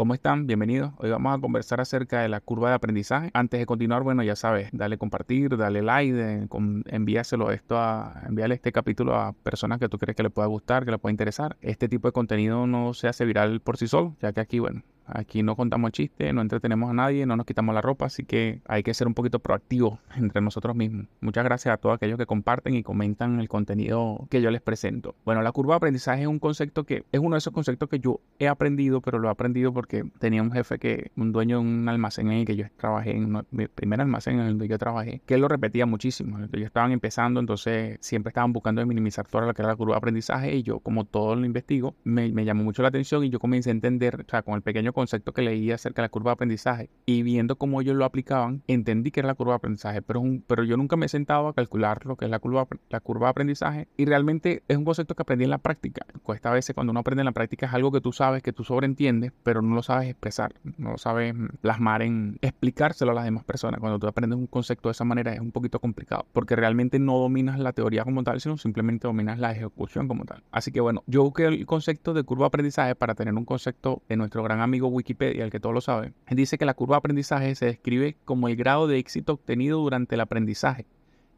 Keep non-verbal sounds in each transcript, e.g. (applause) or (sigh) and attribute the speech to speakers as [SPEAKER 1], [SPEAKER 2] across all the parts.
[SPEAKER 1] ¿Cómo están? Bienvenidos. Hoy vamos a conversar acerca de la curva de aprendizaje. Antes de continuar, bueno, ya sabes, dale compartir, dale like, envíaselo esto a, envíale este capítulo a personas que tú crees que le pueda gustar, que le pueda interesar. Este tipo de contenido no se hace viral por sí solo, ya que aquí, bueno, Aquí no contamos chistes, no entretenemos a nadie, no nos quitamos la ropa, así que hay que ser un poquito proactivos (laughs) entre nosotros mismos. Muchas gracias a todos aquellos que comparten y comentan el contenido que yo les presento. Bueno, la curva de aprendizaje es un concepto que es uno de esos conceptos que yo he aprendido, pero lo he aprendido porque tenía un jefe que, un dueño de un almacén en el que yo trabajé, en mi primer almacén en el que yo trabajé, que lo repetía muchísimo. Ellos estaban empezando, entonces siempre estaban buscando minimizar toda lo que era la curva de aprendizaje y yo, como todo lo investigo, me, me llamó mucho la atención y yo comencé a entender, o sea, con el pequeño concepto que leí acerca de la curva de aprendizaje y viendo cómo ellos lo aplicaban, entendí que era la curva de aprendizaje, pero, un, pero yo nunca me he sentado a calcular lo que es la curva, la curva de aprendizaje y realmente es un concepto que aprendí en la práctica. Cuesta a veces cuando uno aprende en la práctica es algo que tú sabes, que tú sobreentiendes, pero no lo sabes expresar, no lo sabes plasmar en explicárselo a las demás personas. Cuando tú aprendes un concepto de esa manera es un poquito complicado porque realmente no dominas la teoría como tal, sino simplemente dominas la ejecución como tal. Así que bueno, yo busqué el concepto de curva de aprendizaje para tener un concepto de nuestro gran amigo Wikipedia el que todo lo sabe, dice que la curva de aprendizaje se describe como el grado de éxito obtenido durante el aprendizaje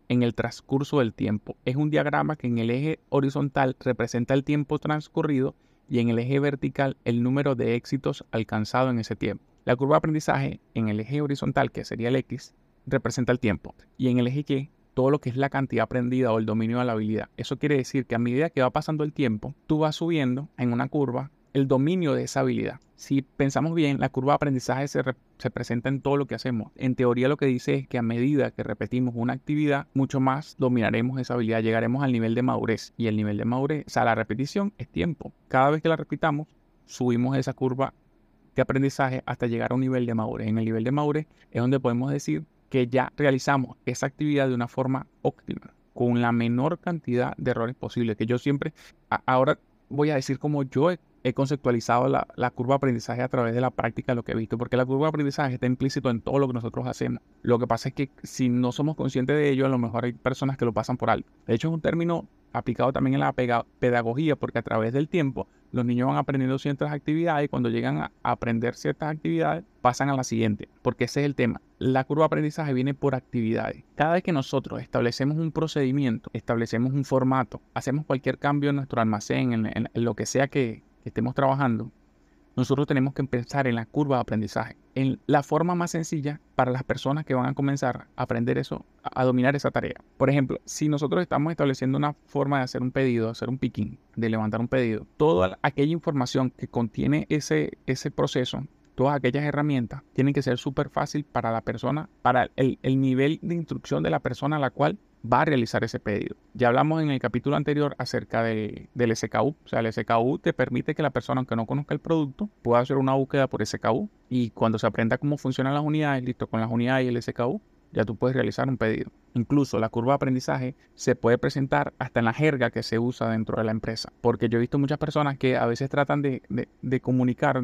[SPEAKER 1] en el transcurso del tiempo. Es un diagrama que en el eje horizontal representa el tiempo transcurrido y en el eje vertical el número de éxitos alcanzado en ese tiempo. La curva de aprendizaje en el eje horizontal, que sería el X, representa el tiempo y en el eje Y todo lo que es la cantidad aprendida o el dominio de la habilidad. Eso quiere decir que a medida que va pasando el tiempo, tú vas subiendo en una curva el dominio de esa habilidad. Si pensamos bien, la curva de aprendizaje se, presenta en todo lo que hacemos. En teoría lo que dice es que a medida que repetimos una actividad, mucho más dominaremos esa habilidad, llegaremos al nivel de madurez. Y el nivel de madurez, o sea, la repetición es tiempo. Cada vez que la repitamos, subimos esa curva de aprendizaje hasta llegar a un nivel de madurez. En el nivel de madurez es donde podemos decir que ya realizamos esa actividad de una forma óptima, con la menor cantidad de errores posibles. Que yo siempre, ahora voy a decir como yo he he conceptualizado la, curva de aprendizaje a través de la práctica de lo que he visto, porque la curva de aprendizaje está implícito en todo lo que nosotros hacemos. Lo que pasa es que si no somos conscientes de ello, a lo mejor hay personas que lo pasan por alto. De hecho, es un término aplicado también en la pedagogía, porque a través del tiempo los niños van aprendiendo ciertas actividades y cuando llegan a aprender ciertas actividades pasan a la siguiente, porque ese es el tema. La curva de aprendizaje viene por actividades. Cada vez que nosotros establecemos un procedimiento, establecemos un formato, hacemos cualquier cambio en nuestro almacén, en lo que sea que, estemos trabajando, nosotros tenemos que pensar en la curva de aprendizaje, en la forma más sencilla para las personas que van a comenzar a aprender eso, a, dominar esa tarea. Por ejemplo, si nosotros estamos estableciendo una forma de hacer un pedido, hacer un picking, de levantar un pedido, toda aquella información que contiene ese, ese proceso, todas aquellas herramientas, tienen que ser súper fácil para la persona, para el, el nivel de instrucción de la persona a la cual va a realizar ese pedido. Ya hablamos en el capítulo anterior acerca de, del SKU. O sea, el SKU te permite que la persona, aunque no conozca el producto, pueda hacer una búsqueda por SKU. Y cuando se aprenda cómo funcionan las unidades, listo, con las unidades y el SKU, ya tú puedes realizar un pedido. Incluso la curva de aprendizaje se puede presentar hasta en la jerga que se usa dentro de la empresa. Porque yo he visto muchas personas que a veces tratan de, de comunicar,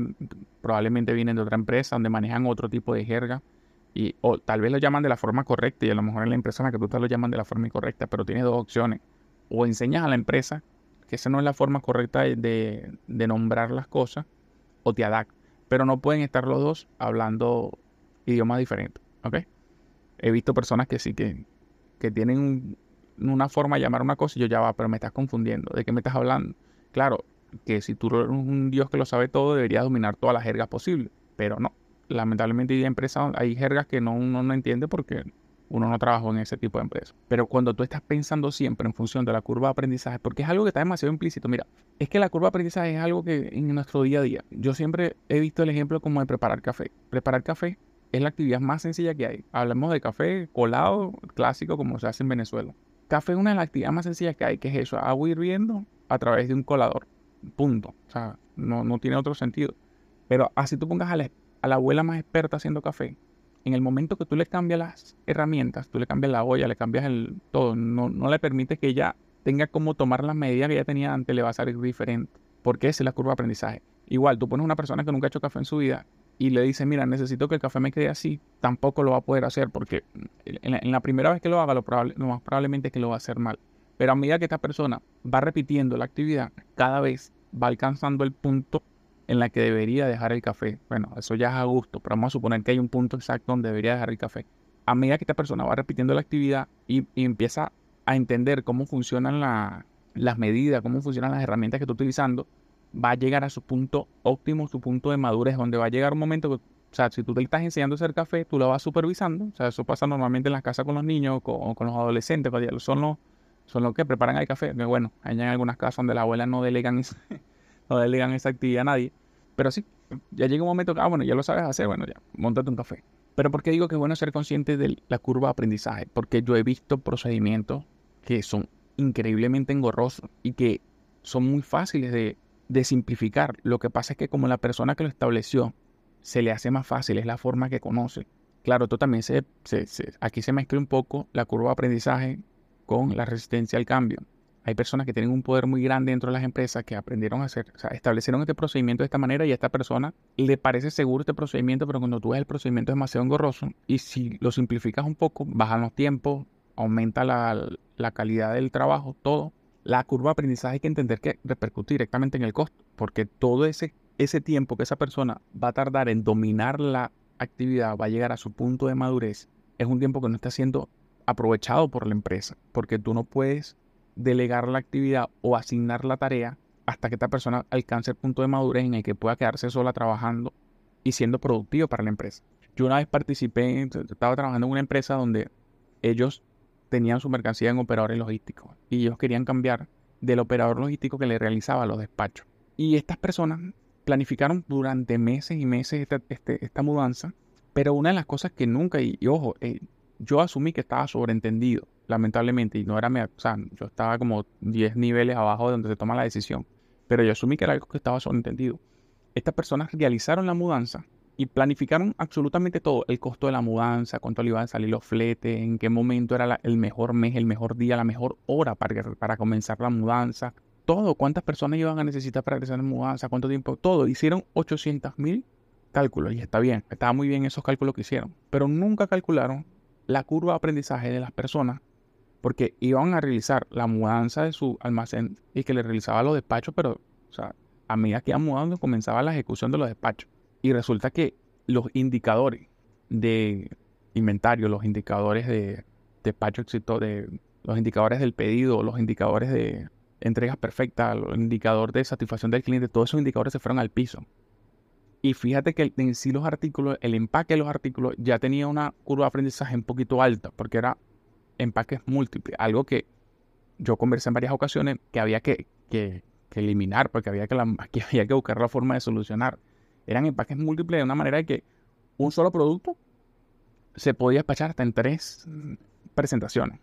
[SPEAKER 1] probablemente vienen de otra empresa donde manejan otro tipo de jerga y, o tal vez lo llaman de la forma correcta y a lo mejor en la empresa en la que tú estás lo llaman de la forma incorrecta, pero tienes dos opciones. O enseñas a la empresa que esa no es la forma correcta de, nombrar las cosas, o te adaptas. Pero no pueden estar los dos hablando idiomas diferentes. ¿Ok? He visto personas que sí que, que tienen una forma de llamar una cosa y yo ya va, pero me estás confundiendo. ¿De qué me estás hablando? Claro, que si tú eres un Dios que lo sabe todo, deberías dominar todas las jergas posibles, pero no lamentablemente hay empresas, hay jergas que no, uno no entiende porque uno no trabajó en ese tipo de empresa. Pero cuando tú estás pensando siempre en función de la curva de aprendizaje, porque es algo que está demasiado implícito, mira, es que la curva de aprendizaje es algo que en nuestro día a día, yo siempre he visto el ejemplo como de preparar café. Preparar café es la actividad más sencilla que hay. Hablamos de café colado, clásico, como se hace en Venezuela. Café es una de las actividades más sencillas que hay, que es eso, agua hirviendo a través de un colador. Punto. O sea, no, no tiene otro sentido. Pero así tú pongas a la a la abuela más experta haciendo café, en el momento que tú le cambias las herramientas, tú le cambias la olla, le cambias el todo, no, no le permite que ella tenga como tomar las medidas que ella tenía antes, le va a salir diferente. Porque esa es la curva de aprendizaje. Igual, tú pones una persona que nunca ha hecho café en su vida y le dices, mira, necesito que el café me quede así, tampoco lo va a poder hacer porque en la, primera vez que lo haga, lo, probable, lo más probablemente es que lo va a hacer mal. Pero a medida que esta persona va repitiendo la actividad, cada vez va alcanzando el punto en la que debería dejar el café. Bueno, eso ya es a gusto, pero vamos a suponer que hay un punto exacto donde debería dejar el café. A medida que esta persona va repitiendo la actividad y, empieza a entender cómo funcionan las medidas, cómo funcionan las herramientas que está utilizando, va a llegar a su punto óptimo, su punto de madurez, donde va a llegar un momento que, o sea, si tú te estás enseñando a hacer café, tú lo vas supervisando. O sea, eso pasa normalmente en las casas con los niños o con, los adolescentes, son los, son los que preparan el café. Que bueno, hay en algunas casas donde la abuela no delegan (laughs) no delegan esa actividad a nadie. Pero sí, ya llega un momento que, ah, bueno, ya lo sabes hacer, bueno, ya, montate un café. Pero ¿por qué digo que es bueno ser consciente de la curva de aprendizaje? Porque yo he visto procedimientos que son increíblemente engorrosos y que son muy fáciles de, de simplificar. Lo que pasa es que como la persona que lo estableció se le hace más fácil, es la forma que conoce. Claro, esto también se, se, se, aquí se mezcla un poco la curva de aprendizaje con la resistencia al cambio. Hay personas que tienen un poder muy grande dentro de las empresas que aprendieron a hacer, o sea, establecieron este procedimiento de esta manera y a esta persona le parece seguro este procedimiento, pero cuando tú ves el procedimiento es demasiado engorroso y si lo simplificas un poco, bajan los tiempos, aumenta la, la calidad del trabajo, todo. La curva de aprendizaje hay que entender que repercute directamente en el costo, porque todo ese, ese tiempo que esa persona va a tardar en dominar la actividad, va a llegar a su punto de madurez, es un tiempo que no está siendo aprovechado por la empresa, porque tú no puedes delegar la actividad o asignar la tarea hasta que esta persona alcance el punto de madurez en el que pueda quedarse sola trabajando y siendo productivo para la empresa. Yo una vez participé, estaba trabajando en una empresa donde ellos tenían su mercancía en operadores logísticos y ellos querían cambiar del operador logístico que le realizaba los despachos. Y estas personas planificaron durante meses y meses esta, este, esta mudanza, pero una de las cosas que nunca, y, ojo, eh, yo asumí que estaba sobreentendido lamentablemente, y no era, o sea, yo estaba como 10 niveles abajo de donde se toma la decisión, pero yo asumí que era algo que estaba sobreentendido. Estas personas realizaron la mudanza y planificaron absolutamente todo, el costo de la mudanza, cuánto le iban a salir los fletes, en qué momento era el mejor mes, el mejor día, la mejor hora para, para comenzar la mudanza, todo, cuántas personas iban a necesitar para realizar la mudanza, cuánto tiempo, todo. Hicieron 800 mil cálculos y está bien, estaba muy bien esos cálculos que hicieron, pero nunca calcularon la curva de aprendizaje de las personas porque iban a realizar la mudanza de su almacén y que le realizaba los despachos, pero a medida que iban mudando comenzaba la ejecución de los despachos. Y resulta que los indicadores de inventario, los indicadores de despacho éxito, de los indicadores del pedido, los indicadores de entregas perfectas, los indicadores de satisfacción del cliente, todos esos indicadores se fueron al piso. Y fíjate que en sí los artículos, el empaque de los artículos ya tenía una curva de aprendizaje un poquito alta, porque era empaques múltiples, algo que yo conversé en varias ocasiones que había que, eliminar, porque había (laughs) que, había que buscar la forma de solucionar. Eran empaques múltiples de una manera de que un solo producto se podía despachar hasta en tres presentaciones.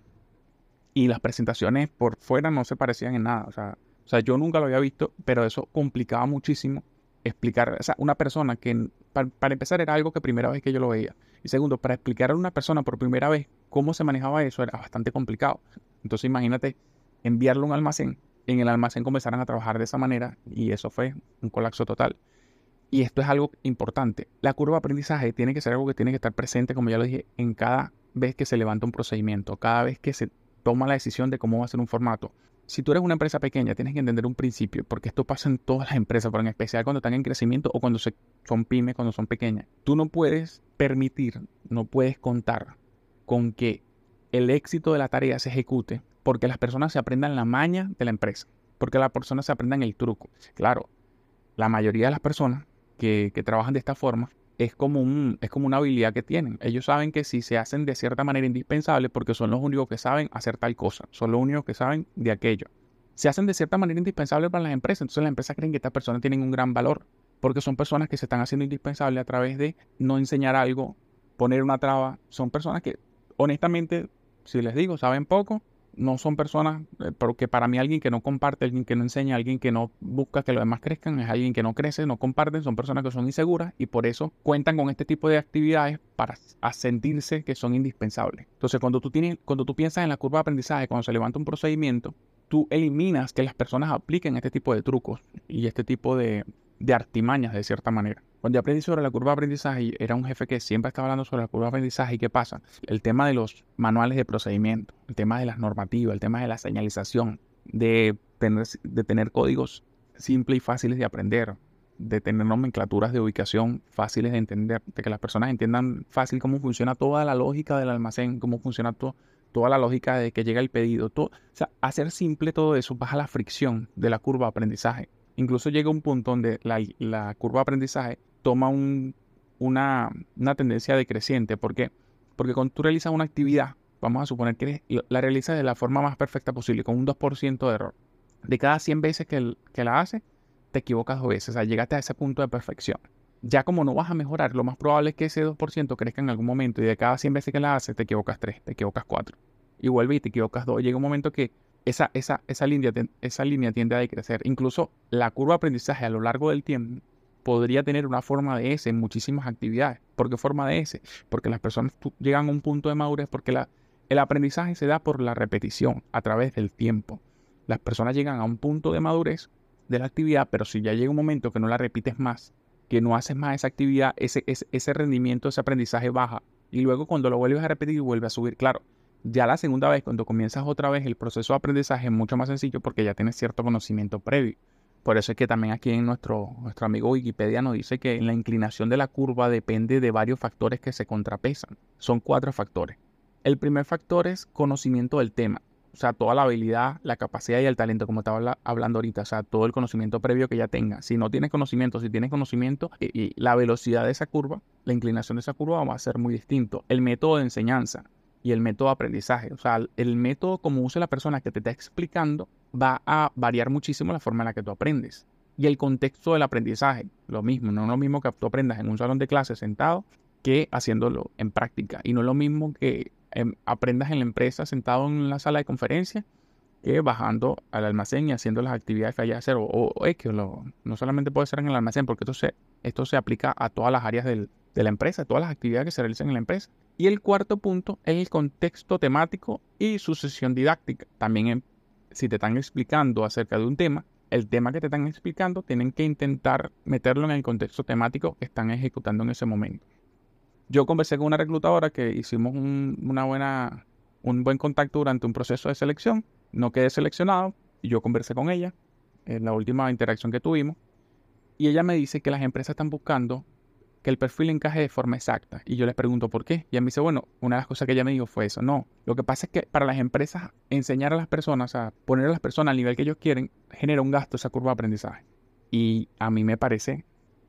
[SPEAKER 1] Y las presentaciones por fuera no se parecían en nada. O sea, o sea, yo nunca lo había visto, pero eso complicaba muchísimo explicar. O sea, una persona que, para empezar, era algo que primera vez que yo lo veía. Y segundo, para explicar a una persona por primera vez cómo se manejaba eso era bastante complicado. Entonces imagínate enviarlo a un almacén, en el almacén comenzaran a trabajar de esa manera y eso fue un colapso total. Y esto es algo importante. La curva de aprendizaje tiene que ser algo que tiene que estar presente, como ya lo dije, en cada vez que se levanta un procedimiento, cada vez que se toma la decisión de cómo va a ser un formato. Si tú eres una empresa pequeña, tienes que entender un principio, porque esto pasa en todas las empresas, pero en especial cuando están en crecimiento o cuando son pymes, cuando son pequeñas. Tú no puedes permitir, no puedes contar con que el éxito de la tarea se ejecute porque las personas se aprendan la maña de la empresa, porque las personas se aprendan el truco. Claro, la mayoría de las personas que, que trabajan de esta forma es como, un, es como una habilidad que tienen. Ellos saben que si se hacen de cierta manera indispensable, porque son los únicos que saben hacer tal cosa, son los únicos que saben de aquello. Se hacen de cierta manera indispensable para las empresas, entonces las empresas creen que estas personas tienen un gran valor, porque son personas que se están haciendo indispensables a través de no enseñar algo, poner una traba. Son personas que, honestamente, si les digo, saben poco, no son personas, eh, porque para mí alguien que no comparte, alguien que no enseña, alguien que no busca que los demás crezcan, es alguien que no crece, no comparten, son personas que son inseguras y por eso cuentan con este tipo de actividades para sentirse que son indispensables. Entonces, cuando tú, tienes, cuando tú piensas en la curva de aprendizaje, cuando se levanta un procedimiento, tú eliminas que las personas apliquen este tipo de trucos y este tipo de, de artimañas de cierta manera. Cuando aprendí sobre la curva de aprendizaje, era un jefe que siempre estaba hablando sobre la curva de aprendizaje y qué pasa. El tema de los manuales de procedimiento, el tema de las normativas, el tema de la señalización, de tener, de tener códigos simples y fáciles de aprender, de tener nomenclaturas de ubicación fáciles de entender, de que las personas entiendan fácil cómo funciona toda la lógica del almacén, cómo funciona toda la lógica de que llega el pedido. Todo, o sea, hacer simple todo eso baja la fricción de la curva de aprendizaje. Incluso llega un punto donde la, curva de aprendizaje toma una, tendencia decreciente. ¿Por qué? Porque cuando tú realizas una actividad, vamos a suponer que la realizas de la forma más perfecta posible, con un 2% de error. De cada 100 veces que, que la haces, te equivocas dos veces. O sea, llegaste a ese punto de perfección. Ya como no vas a mejorar, lo más probable es que ese 2% crezca en algún momento y de cada 100 veces que la haces, te equivocas 3, te equivocas 4. Y vuelve y te equivocas 2. Llega un momento que esa, esa, esa, línea, esa línea tiende a decrecer. Incluso la curva de aprendizaje a lo largo del tiempo podría tener una forma de S en muchísimas actividades. ¿Por qué forma de S? Porque las personas llegan a un punto de madurez porque la, el aprendizaje se da por la repetición a través del tiempo. Las personas llegan a un punto de madurez de la actividad, pero si ya llega un momento que no la repites más, que no haces más esa actividad, ese, ese, ese rendimiento, ese aprendizaje baja. Y luego cuando lo vuelves a repetir, vuelve a subir. Claro, ya la segunda vez, cuando comienzas otra vez, el proceso de aprendizaje es mucho más sencillo porque ya tienes cierto conocimiento previo. Por eso es que también aquí en nuestro, nuestro amigo Wikipedia nos dice que la inclinación de la curva depende de varios factores que se contrapesan. Son cuatro factores. El primer factor es conocimiento del tema. O sea, toda la habilidad, la capacidad y el talento, como estaba hablando ahorita. O sea, todo el conocimiento previo que ya tenga. Si no tienes conocimiento, si tienes conocimiento y, la velocidad de esa curva, la inclinación de esa curva va a ser muy distinto. El método de enseñanza y el método de aprendizaje. O sea, el método como usa la persona que te está explicando va a variar muchísimo la forma en la que tú aprendes. Y el contexto del aprendizaje, lo mismo. No es lo mismo que tú aprendas en un salón de clase sentado que haciéndolo en práctica. Y no es lo mismo que Em, aprendas en la empresa sentado en la sala de conferencia que bajando al almacén y haciendo las actividades que haya que hacer. O, es que no solamente puede ser en el almacén, porque esto se, esto se aplica a todas las áreas de la empresa, todas las actividades que se realizan en la empresa. Y el cuarto punto es el contexto temático y sucesión didáctica. También si te están explicando acerca de un tema, el tema que te están explicando tienen que intentar meterlo en el contexto temático que están ejecutando en ese momento. Yo conversé con una reclutadora que hicimos un, un buen contacto durante un proceso de selección. No quedé seleccionado y yo conversé con ella en la última interacción que tuvimos. Y ella me dice que las empresas están buscando que el perfil encaje de forma exacta. Y yo les pregunto por qué. Y ella me dice, bueno, una de las cosas que ella me dijo fue eso. No, lo que pasa es que para las empresas enseñar a las personas, a poner a las personas al nivel que ellos quieren, genera un gasto esa curva de aprendizaje. Y a mí me parece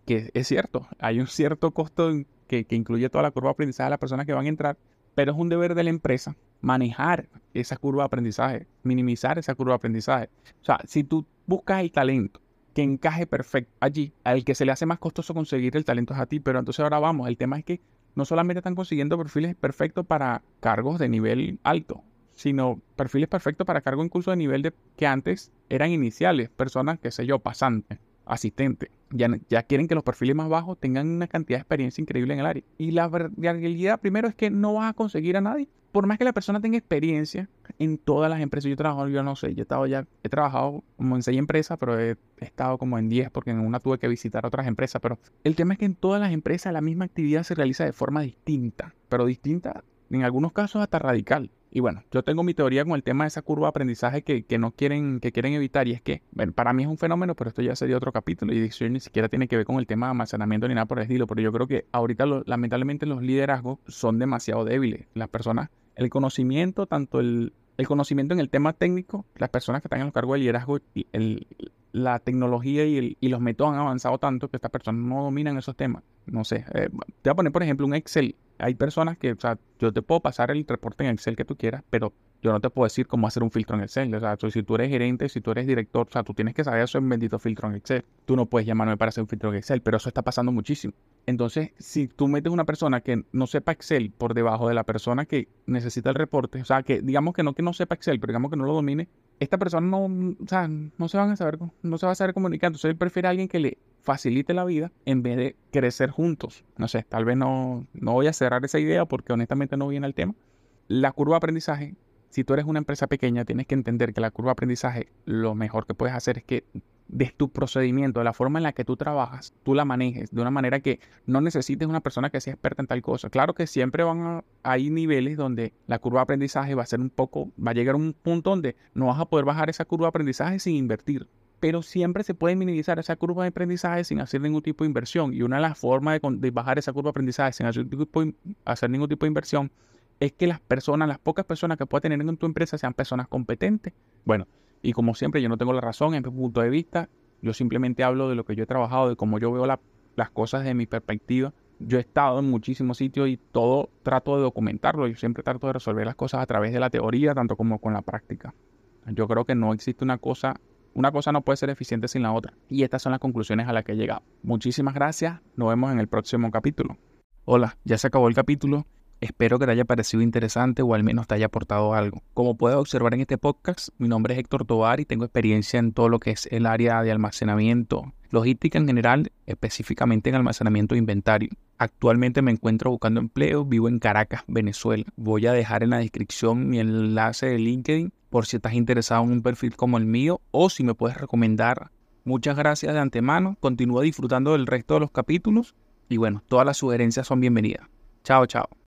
[SPEAKER 1] que es cierto, hay un cierto costo que, incluye toda la curva de aprendizaje de las personas que van a entrar, pero es un deber de la empresa manejar esa curva de aprendizaje, minimizar esa curva de aprendizaje. O sea, si tú buscas el talento que encaje perfecto allí, al que se le hace más costoso conseguir el talento es a ti, pero entonces ahora vamos, el tema es que no solamente están consiguiendo perfiles perfectos para cargos de nivel alto, sino perfiles perfectos para cargos incluso de nivel de que antes eran iniciales, personas, qué sé yo, pasantes asistente. Ya, ya quieren que los perfiles más bajos tengan una cantidad de experiencia increíble en el área. Y la realidad primero es que no vas a conseguir a nadie. Por más que la persona tenga experiencia en todas las empresas. Yo trabajo, yo no sé, yo he estado ya, he trabajado como en seis empresas, pero he, estado como en diez porque en una tuve que visitar otras empresas. Pero el tema es que en todas las empresas la misma actividad se realiza de forma distinta. Pero distinta en algunos casos hasta radical. Y bueno, yo tengo mi teoría con el tema de esa curva de aprendizaje que, no quieren, que quieren evitar. Y es que, bueno, para mí es un fenómeno, pero esto ya sería otro capítulo. Y eso ni siquiera tiene que ver con el tema de almacenamiento ni nada por el estilo. Pero yo creo que ahorita, lamentablemente, los liderazgos son demasiado débiles. Las personas, el conocimiento, tanto el, el conocimiento en el tema técnico, las personas que están en los cargos de liderazgo, el, la tecnología y, los métodos han avanzado tanto que estas personas no dominan esos temas. No sé, eh, te voy a poner por ejemplo un Excel. Hay personas que, o sea, yo te puedo pasar el reporte en Excel que tú quieras, pero yo no te puedo decir cómo hacer un filtro en Excel. O sea, si tú eres gerente, si tú eres director, o sea, tú tienes que saber hacer un bendito filtro en Excel. Tú no puedes llamarme para hacer un filtro en Excel, pero eso está pasando muchísimo. Entonces, si tú metes una persona que no sepa Excel por debajo de la persona que necesita el reporte, o sea, que digamos que no que no sepa Excel, pero digamos que no lo domine, esta persona no, o sea, no se van a saber, no se va a saber comunicar. Entonces él prefiere a alguien que le facilite la vida en vez de crecer juntos. No sé, tal vez no, no voy a cerrar esa idea porque honestamente no viene al tema. La curva de aprendizaje, si tú eres una empresa pequeña, tienes que entender que la curva de aprendizaje, lo mejor que puedes hacer es que de tu procedimiento, de la forma en la que tú trabajas, tú la manejes de una manera que no necesites una persona que sea experta en tal cosa. Claro que siempre van a, hay niveles donde la curva de aprendizaje va a ser un poco, va a llegar a un punto donde no vas a poder bajar esa curva de aprendizaje sin invertir. pero siempre se puede minimizar esa curva de aprendizaje sin hacer ningún tipo de inversión. Y una de las formas de, bajar esa curva de aprendizaje sin hacer, hacer ningún tipo de inversión es que las personas, las pocas personas que puedas tener en tu empresa sean personas competentes. Bueno, y como siempre, yo no tengo la razón en mi punto de vista. Yo simplemente hablo de lo que yo he trabajado, de cómo yo veo las cosas de mi perspectiva. Yo he estado en muchísimos sitios y todo trato de documentarlo. Yo siempre trato de resolver las cosas a través de la teoría, tanto como con la práctica. Yo creo que no existe una cosa, una cosa no puede ser eficiente sin la otra. Y estas son las conclusiones a las que he llegado. Muchísimas gracias. Nos vemos en el próximo capítulo. Hola, ya se acabó el capítulo. Espero que te haya parecido interesante o al menos te haya aportado algo. Como puedes observar en este podcast, mi nombre es Héctor Tobar y tengo experiencia en todo lo que es el área de almacenamiento, logística en general, específicamente en almacenamiento de inventario. Actualmente me encuentro buscando empleo, vivo en Caracas, Venezuela. Voy a dejar en la descripción mi enlace de LinkedIn por si estás interesado en un perfil como el mío o si me puedes recomendar. Muchas gracias de antemano, continúa disfrutando del resto de los capítulos y bueno, todas las sugerencias son bienvenidas. Chao, chao.